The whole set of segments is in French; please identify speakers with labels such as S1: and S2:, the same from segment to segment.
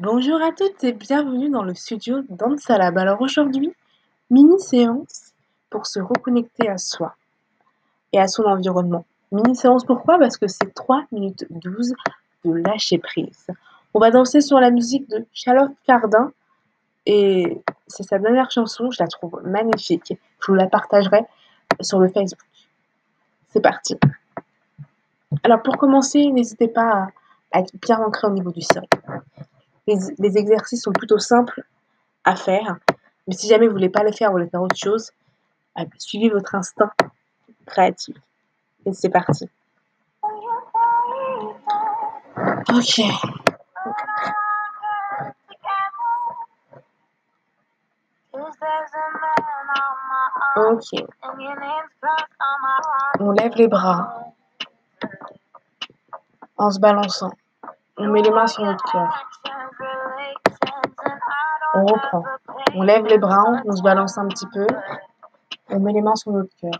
S1: Bonjour à toutes et bienvenue dans le studio d'Ansalab. Alors aujourd'hui, mini séance pour se reconnecter à soi et à son environnement. Mini séance pourquoi? Parce que c'est 3 minutes 12 de lâcher prise. On va danser sur la musique de Charlotte Cardin et c'est sa dernière chanson, je la trouve magnifique. Je vous la partagerai sur le Facebook. C'est parti. Alors pour commencer, n'hésitez pas à être bien ancré au niveau du sol. Les, exercices sont plutôt simples à faire, mais si jamais vous voulez pas les faire, vous voulez faire autre chose, euh, suivez votre instinct créatif. Et c'est parti. Ok. Ok. On lève les bras en se balançant. On met les mains sur notre cœur. On reprend. On lève les bras, on se balance un petit peu. On met les mains sur notre cœur.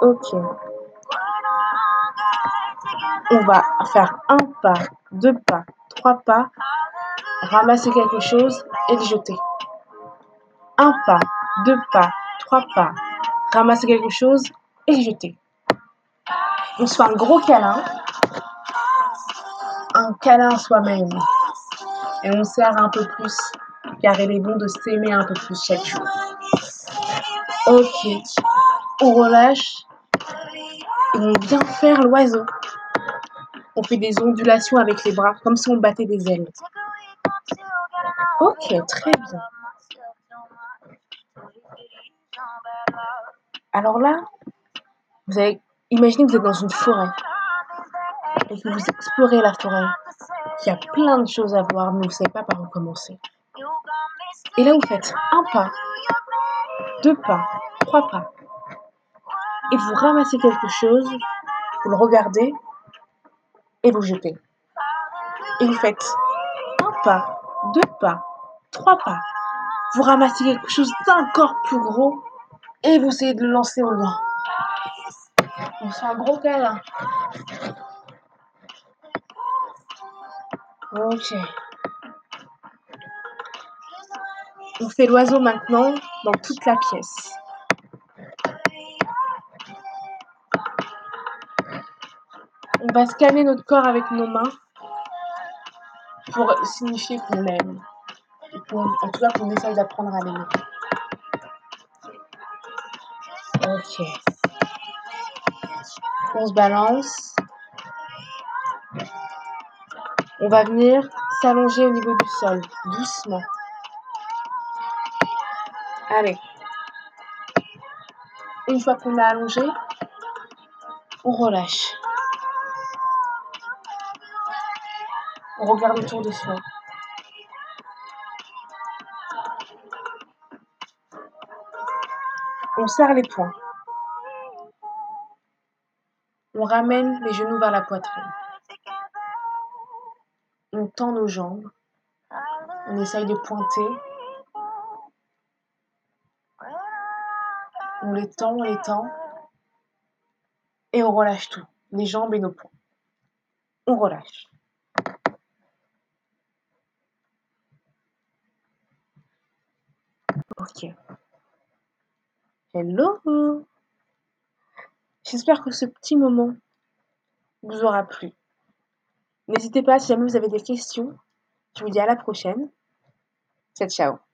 S1: Ok. On va faire un pas, deux pas, trois pas, ramasser quelque chose et le jeter. Un pas, deux pas, trois pas, ramasser quelque chose et le jeter. On se fait un gros câlin un câlin à soi-même. Et on sert un peu plus, car il est bon de s'aimer un peu plus chaque jour. Ok, on relâche. Et on vient faire l'oiseau. On fait des ondulations avec les bras, comme si on battait des ailes. Ok, très bien. Alors là, vous avez imaginez que vous êtes dans une forêt et que vous explorez la forêt, il y a plein de choses à voir, mais vous ne savez pas par où commencer. Et là, vous faites un pas, deux pas, trois pas, et vous ramassez quelque chose, vous le regardez et vous jetez. Et vous faites un pas, deux pas, trois pas, vous ramassez quelque chose d'encore plus gros et vous essayez de le lancer au loin. On fait un gros câlin. Ok. On fait l'oiseau maintenant dans toute la pièce. On va scanner notre corps avec nos mains pour signifier qu'on l'aime. En tout cas, qu'on essaye d'apprendre à l'aimer. Ok. On se balance. On va venir s'allonger au niveau du sol, doucement. Allez. Une fois qu'on a allongé, on relâche. On regarde autour de soi. On serre les poings. On ramène les genoux vers la poitrine. On tend nos jambes. On essaye de pointer. On les tend, on les tend. Et on relâche tout. Les jambes et nos poings. On relâche. Ok. Hello J'espère que ce petit moment vous aura plu. N'hésitez pas, si jamais vous avez des questions, je vous dis à la prochaine. Ciao, ciao